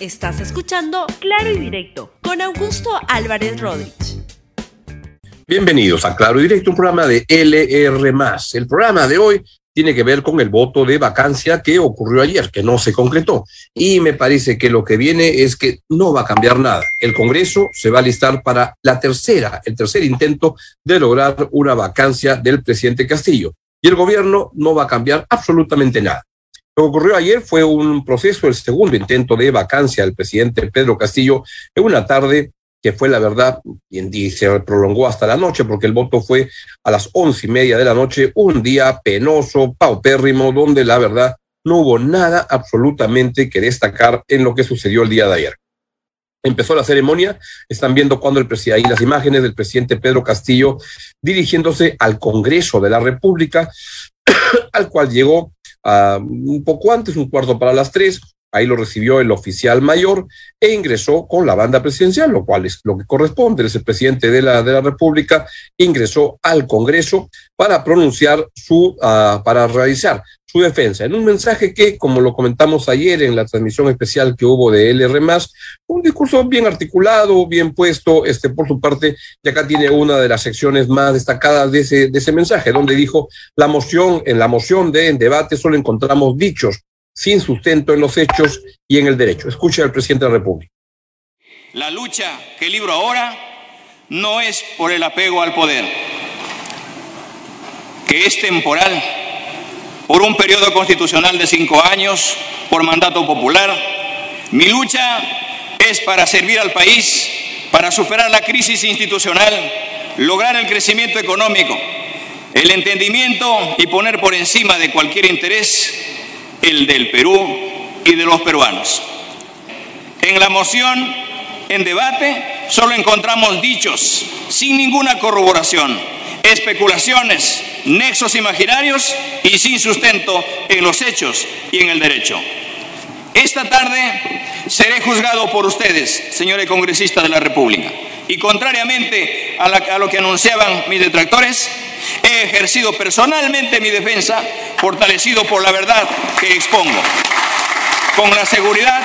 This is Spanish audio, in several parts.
Estás escuchando Claro y Directo con Augusto Álvarez Rodríguez. Bienvenidos a Claro y Directo, un programa de LR. El programa de hoy tiene que ver con el voto de vacancia que ocurrió ayer, que no se concretó. Y me parece que lo que viene es que no va a cambiar nada. El Congreso se va a listar para la tercera, el tercer intento de lograr una vacancia del presidente Castillo. Y el gobierno no va a cambiar absolutamente nada. Lo que ocurrió ayer fue un proceso, el segundo intento de vacancia del presidente Pedro Castillo en una tarde que fue la verdad, y se prolongó hasta la noche, porque el voto fue a las once y media de la noche, un día penoso, paupérrimo, donde la verdad no hubo nada absolutamente que destacar en lo que sucedió el día de ayer. Empezó la ceremonia, están viendo cuando el presidente, ahí las imágenes del presidente Pedro Castillo dirigiéndose al Congreso de la República, al cual llegó uh, un poco antes, un cuarto para las tres, Ahí lo recibió el oficial mayor e ingresó con la banda presidencial, lo cual es lo que corresponde. Es el presidente de la, de la República, ingresó al Congreso para pronunciar su, uh, para realizar su defensa. En un mensaje que, como lo comentamos ayer en la transmisión especial que hubo de LR, un discurso bien articulado, bien puesto, este, por su parte, y acá tiene una de las secciones más destacadas de ese, mensaje, donde dijo la moción, en la moción de debate solo encontramos dichos sin sustento en los hechos y en el derecho. Escuche al presidente de la República. La lucha que libro ahora no es por el apego al poder, que es temporal, por un periodo constitucional de cinco años, por mandato popular. Mi lucha es para servir al país, para superar la crisis institucional, lograr el crecimiento económico, el entendimiento y poner por encima de cualquier interés el del Perú y de los peruanos. En la moción en debate solo encontramos dichos sin ninguna corroboración, especulaciones, nexos imaginarios y sin sustento en los hechos y en el derecho. Esta tarde seré juzgado por ustedes, señores congresistas de la República, y contrariamente a, lo que anunciaban mis detractores, He ejercido personalmente mi defensa, fortalecido por la verdad que expongo, con la seguridad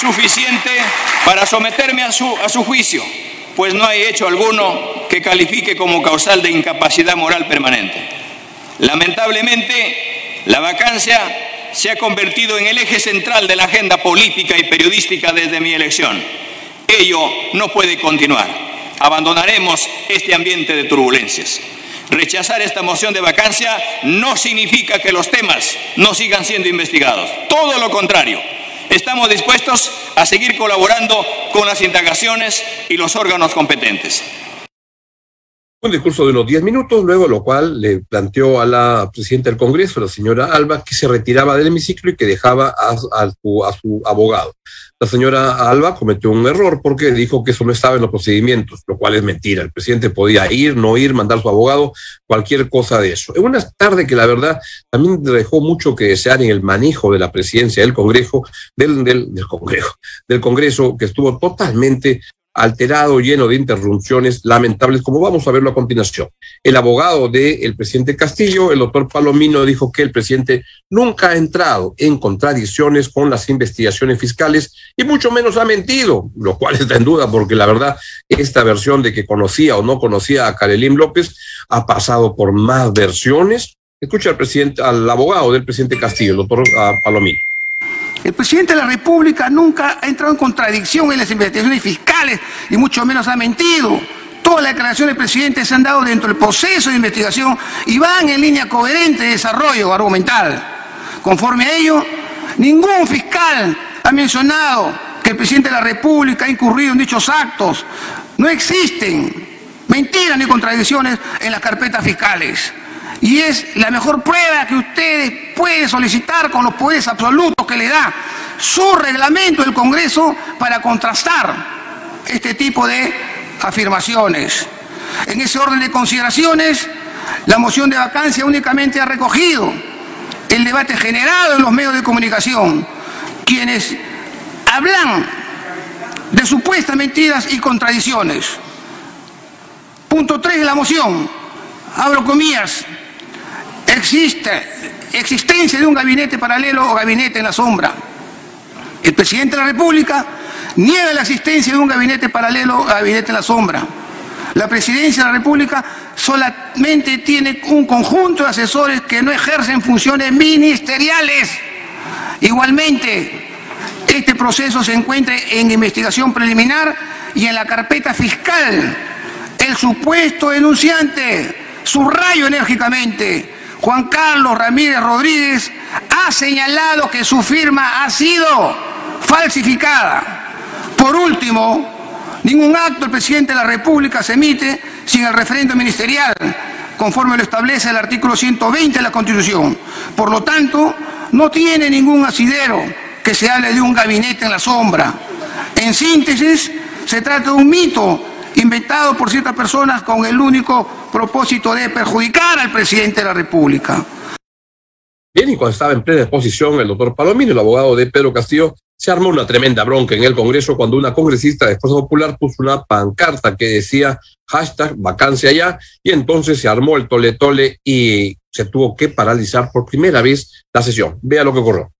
suficiente para someterme a su, a su juicio, pues no hay hecho alguno que califique como causal de incapacidad moral permanente. Lamentablemente, la vacancia se ha convertido en el eje central de la agenda política y periodística desde mi elección. Ello no puede continuar abandonaremos este ambiente de turbulencias. Rechazar esta moción de vacancia no significa que los temas no sigan siendo investigados. Todo lo contrario. Estamos dispuestos a seguir colaborando con las indagaciones y los órganos competentes. Un discurso de unos 10 minutos, luego lo cual le planteó a la presidenta del Congreso, la señora Alba, que se retiraba del hemiciclo y que dejaba a, a, su, a abogado. La señora Alba cometió un error porque dijo que eso no estaba en los procedimientos, lo cual es mentira. El presidente podía ir, no ir, mandar su abogado, cualquier cosa de eso. En una tarde que la verdad también dejó mucho que desear en el manejo de la presidencia del Congreso, del Congreso, del Congreso, que estuvo totalmente alterado, lleno de interrupciones lamentables, como vamos a verlo a continuación. El abogado del presidente Castillo, el doctor Palomino, dijo que el presidente nunca ha entrado en contradicciones con las investigaciones fiscales y mucho menos ha mentido, lo cual está en duda porque la verdad, esta versión de que conocía o no conocía a Karelín López ha pasado por más versiones. Escucha al presidente, al abogado del presidente Castillo, el doctor uh, Palomino. El presidente de la República nunca ha entrado en contradicción en las investigaciones fiscales y mucho menos ha mentido. Todas las declaraciones del presidente se han dado dentro del proceso de investigación y van en línea coherente de desarrollo argumental. Conforme a ello, ningún fiscal ha mencionado que el presidente de la República ha incurrido en dichos actos. No existen mentiras ni contradicciones en las carpetas fiscales. Y es la mejor prueba que ustedes pueden solicitar con los poderes absolutos que le da su reglamento del Congreso para contrastar este tipo de afirmaciones. En ese orden de consideraciones, la moción de vacancia únicamente ha recogido el debate generado en los medios de comunicación, quienes hablan de supuestas mentiras y contradicciones. Punto 3 de la moción, abro comillas, existe existencia de un gabinete paralelo o gabinete en la sombra. El presidente de la República niega la existencia de un gabinete paralelo a gabinete en la sombra. La presidencia de la República solamente tiene un conjunto de asesores que no ejercen funciones ministeriales. Igualmente, este proceso se encuentra en investigación preliminar y en la carpeta fiscal. El supuesto denunciante, subrayo enérgicamente, Juan Carlos Ramírez Rodríguez, ha señalado que su firma ha sido falsificada. Por último, ningún acto del presidente de la República se emite sin el referendo ministerial, conforme lo establece el artículo 120 de la Constitución. Por lo tanto, no tiene ningún asidero que se hable de un gabinete en la sombra. En síntesis, se trata de un mito inventado por ciertas personas con el único propósito de perjudicar al presidente de la República. Bien, y cuando estaba en plena exposición, el doctor Palomino, el abogado de Pedro Castillo, se armó una tremenda bronca en el Congreso cuando una congresista de Fuerza Popular puso una pancarta que decía hashtag vacancia ya, y entonces se armó el tole tole y se tuvo que paralizar por primera vez la sesión. Vea lo que ocurrió.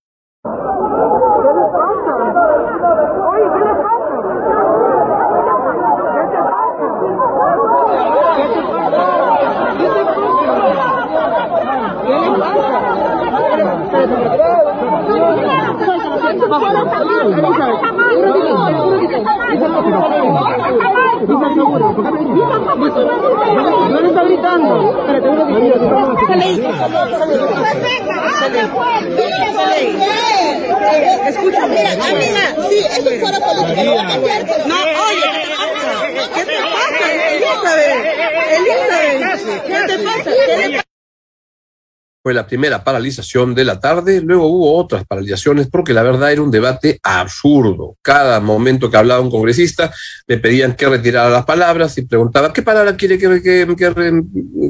No le está gritando. Escúchame. Amiga, sí, eso es fuera político. No, oye, ¿qué te pasa, Elizabeth? Elizabeth, ¿qué te pasa? ¿Qué le pasa? Fue la primera paralización de la tarde, luego hubo otras paralizaciones porque la verdad era un debate absurdo. Cada momento que hablaba un congresista le pedían que retirara las palabras y preguntaba qué palabra quiere que, que, que,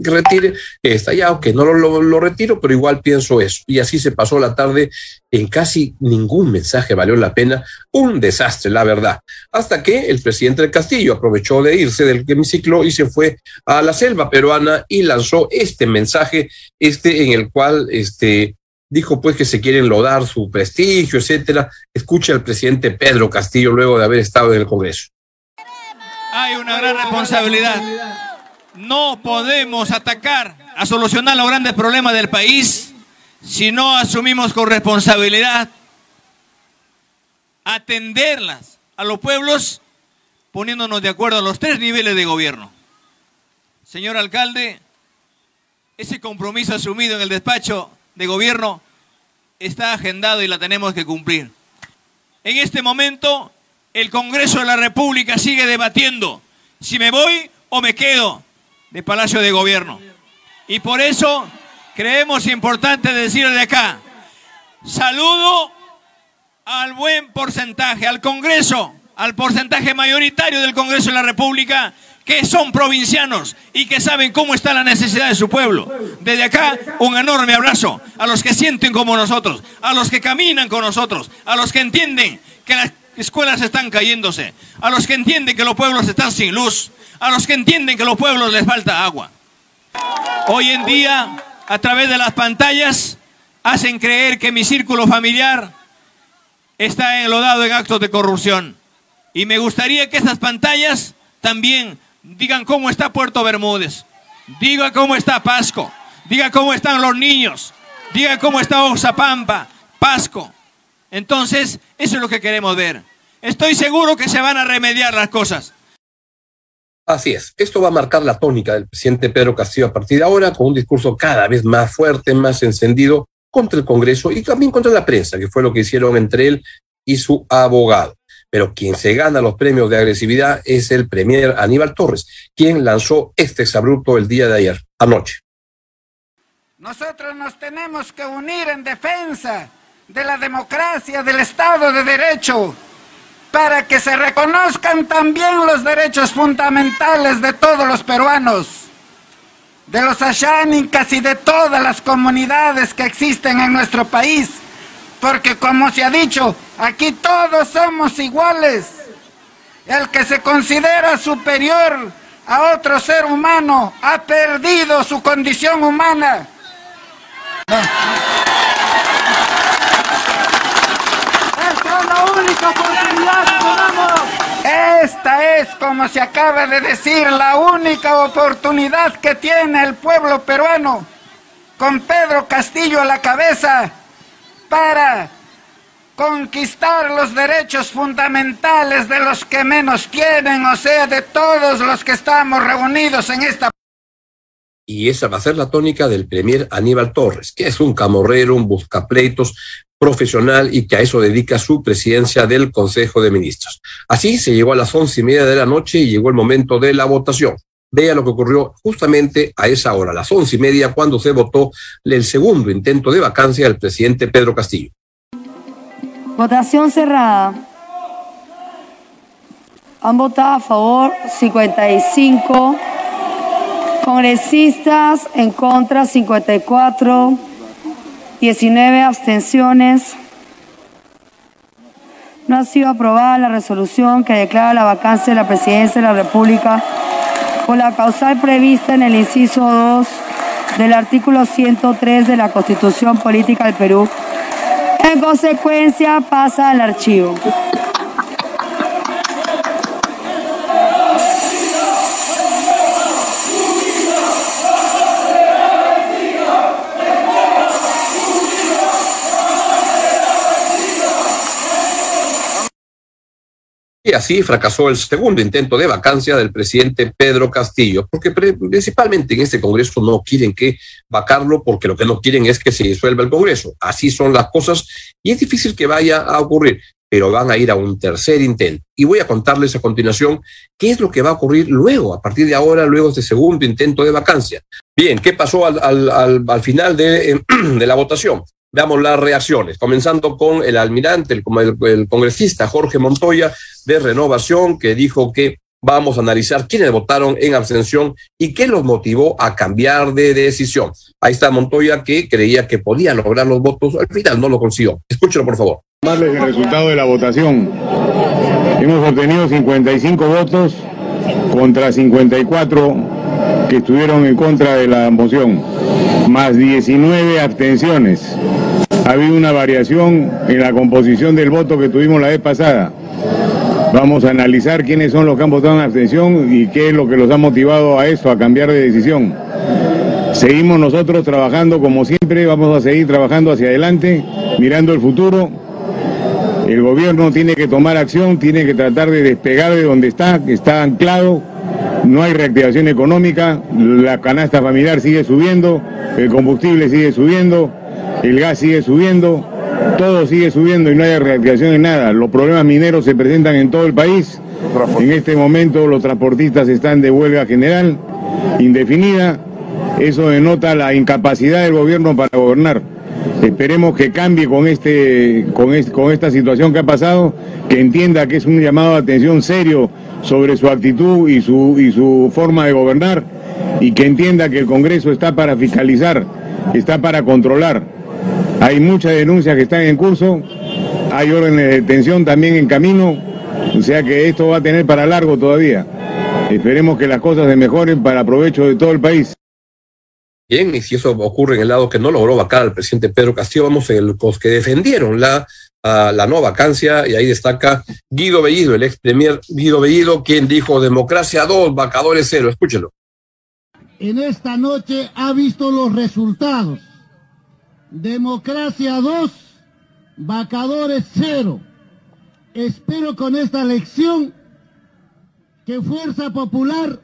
que retire. Está ya, ok, no lo, retiro, pero igual pienso eso. Y así se pasó la tarde en casi ningún mensaje valió la pena. Un desastre, la verdad. Hasta que el presidente del Castillo aprovechó de irse del hemiciclo y se fue a la selva peruana y lanzó este mensaje, este en el cual este, dijo pues que se quieren lodar su prestigio, etcétera. Escucha al presidente Pedro Castillo luego de haber estado en el Congreso. Hay una gran responsabilidad. No podemos atacar a solucionar los grandes problemas del país si no asumimos con responsabilidad atenderlas a los pueblos poniéndonos de acuerdo a los tres niveles de gobierno. Señor alcalde, ese compromiso asumido en el despacho de gobierno está agendado y la tenemos que cumplir. En este momento, el Congreso de la República sigue debatiendo si me voy o me quedo de Palacio de Gobierno. Y por eso creemos importante decir de acá, saludo al buen porcentaje, al Congreso, al porcentaje mayoritario del Congreso de la República que son provincianos y que saben cómo está la necesidad de su pueblo. Desde acá, un enorme abrazo a los que sienten como nosotros, a los que caminan con nosotros, a los que entienden que las escuelas están cayéndose, a los que entienden que los pueblos están sin luz, a los que entienden que los pueblos les falta agua. Hoy en día, a través de las pantallas, hacen creer que mi círculo familiar está enlodado en actos de corrupción. Y me gustaría que esas pantallas también digan cómo está Puerto Bermúdez, diga cómo está Pasco, diga cómo están los niños, diga cómo está Oxapampa, Pasco. Entonces, eso es lo que queremos ver. Estoy seguro que se van a remediar las cosas. Así es, esto va a marcar la tónica del presidente Pedro Castillo a partir de ahora, con un discurso cada vez más fuerte, más encendido contra el Congreso y también contra la prensa, que fue lo que hicieron entre él y su abogado pero quien se gana los premios de agresividad es el premier Aníbal Torres, quien lanzó este exabrupto el día de ayer, anoche. Nosotros nos tenemos que unir en defensa de la democracia, del Estado de Derecho, para que se reconozcan también los derechos fundamentales de todos los peruanos, de los ashánicas y de todas las comunidades que existen en nuestro país porque como se ha dicho, aquí todos somos iguales. El que se considera superior a otro ser humano ha perdido su condición humana. Esta es la única oportunidad que tenemos. Esta es, como se acaba de decir, la única oportunidad que tiene el pueblo peruano. Con Pedro Castillo a la cabeza, para conquistar los derechos fundamentales de los que menos tienen, o sea, de todos los que estamos reunidos en esta y esa va a ser la tónica del premier Aníbal Torres, que es un camorrero, un buscapleitos profesional y que a eso dedica su presidencia del Consejo de Ministros. Así se llegó a las once y media de la noche y llegó el momento de la votación. Vea lo que ocurrió justamente a esa hora, a las once y media, cuando se votó el segundo intento de vacancia del presidente Pedro Castillo. Votación cerrada. Han votado a favor 55 congresistas, en contra 54, 19 abstenciones. No ha sido aprobada la resolución que declara la vacancia de la presidencia de la República por la causal prevista en el inciso 2 del artículo 103 de la Constitución Política del Perú. En consecuencia, pasa al archivo. Y así fracasó el segundo intento de vacancia del presidente Pedro Castillo, porque principalmente en este Congreso no quieren que vacarlo, porque lo que no quieren es que se disuelva el Congreso. Así son las cosas y es difícil que vaya a ocurrir, pero van a ir a un tercer intento. Y voy a contarles a continuación qué es lo que va a ocurrir luego, a partir de ahora, luego de este segundo intento de vacancia. Bien, ¿qué pasó al, al, final de, de la votación? Veamos las reacciones, comenzando con el almirante, el, el, congresista Jorge Montoya de Renovación, que dijo que vamos a analizar quiénes votaron en abstención y qué los motivó a cambiar de decisión. Ahí está Montoya que creía que podía lograr los votos, al final no lo consiguió. Escúchelo, por favor. el resultado de la votación. Hemos obtenido 55 votos contra 54 que estuvieron en contra de la moción, más 19 abstenciones. Ha habido una variación en la composición del voto que tuvimos la vez pasada. Vamos a analizar quiénes son los que han votado en abstención y qué es lo que los ha motivado a eso, a cambiar de decisión. Seguimos nosotros trabajando como siempre, vamos a seguir trabajando hacia adelante, mirando el futuro. El gobierno tiene que tomar acción, tiene que tratar de despegar de donde está, que está anclado. No hay reactivación económica, la canasta familiar sigue subiendo, el combustible sigue subiendo, el gas sigue subiendo, todo sigue subiendo y no hay reactivación en nada. Los problemas mineros se presentan en todo el país. En este momento los transportistas están de huelga general, indefinida. Eso denota la incapacidad del gobierno para gobernar. Esperemos que cambie con, este, con, con esta situación que ha pasado, que entienda que es un llamado de atención serio sobre su actitud y su, y su forma de gobernar y que entienda que el Congreso está para fiscalizar, está para controlar hay muchas denuncias que están en curso, hay órdenes de detención también en camino, o sea que esto va a tener para largo todavía. Esperemos que las cosas se mejoren para provecho de todo el país. Bien, y si eso ocurre en el lado que no logró vacar al presidente Pedro Castillo, vamos en los que defendieron la, la no vacancia, y ahí destaca Guido Bellido, el ex premier Guido Bellido, quien dijo democracia dos, vacadores cero. Escúchelo. En esta noche ha visto los resultados Democracia 2, vacadores 0. Espero con esta lección que Fuerza Popular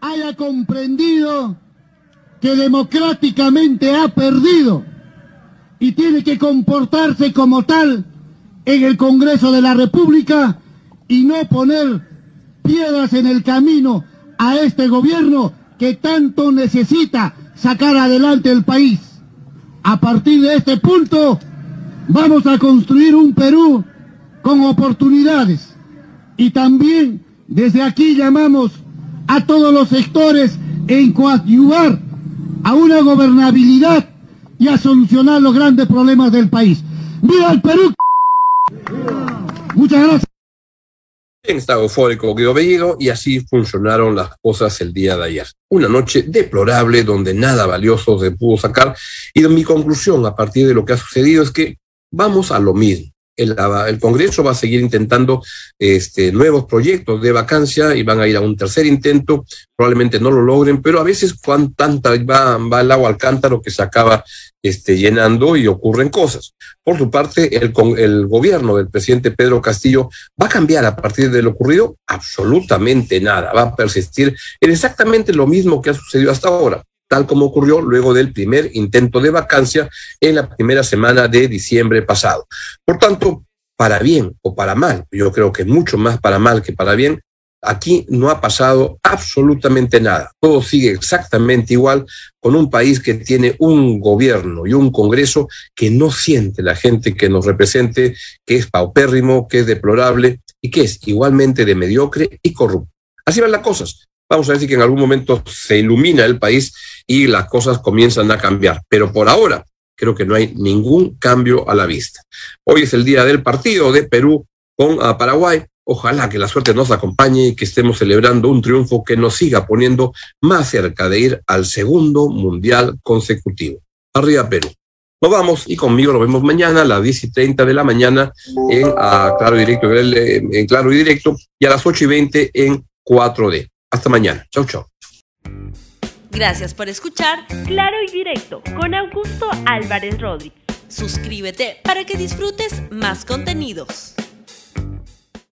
haya comprendido que democráticamente ha perdido y tiene que comportarse como tal en el Congreso de la República y no poner piedras en el camino a este gobierno que tanto necesita sacar adelante el país. A partir de este punto vamos a construir un Perú con oportunidades. Y también desde aquí llamamos a todos los sectores en coadyuvar a una gobernabilidad y a solucionar los grandes problemas del país. ¡Viva el Perú! Muchas gracias. Estaba eufórico Guido y así funcionaron las cosas el día de ayer. Una noche deplorable donde nada valioso se pudo sacar y mi conclusión a partir de lo que ha sucedido es que vamos a lo mismo. el, Congreso va a seguir intentando este, nuevos proyectos de vacancia y van a ir a un tercer intento, probablemente no lo logren, pero a veces cuando tanta va, va el agua al cántaro que se acaba este, llenando y ocurren cosas. Por su parte, el, el gobierno del presidente Pedro Castillo va a cambiar a partir de lo ocurrido absolutamente nada, va a persistir en exactamente lo mismo que ha sucedido hasta ahora tal como ocurrió luego del primer intento de vacancia en la primera semana de diciembre pasado. Por tanto, para bien o para mal, yo creo que mucho más para mal que para bien, aquí no ha pasado absolutamente nada. Todo sigue exactamente igual con un país que tiene un gobierno y un Congreso que no siente la gente que nos represente, que es paupérrimo, que es deplorable y que es igualmente de mediocre y corrupto. Así van las cosas. Vamos a si que en algún momento se ilumina el país y las cosas comienzan a cambiar. Pero por ahora creo que no hay ningún cambio a la vista. Hoy es el día del partido de Perú con Paraguay. Ojalá que la suerte nos acompañe y que estemos celebrando un triunfo que nos siga poniendo más cerca de ir al segundo mundial consecutivo. Arriba Perú. Nos vamos y conmigo nos vemos mañana a las 10 y 30 de la mañana en Claro Directo, en Claro y Directo y a las 8 y 20 en 4D. Hasta mañana. Chau, chau. Gracias por escuchar Claro y Directo con Augusto Álvarez Rodríguez. Suscríbete para que disfrutes más contenidos.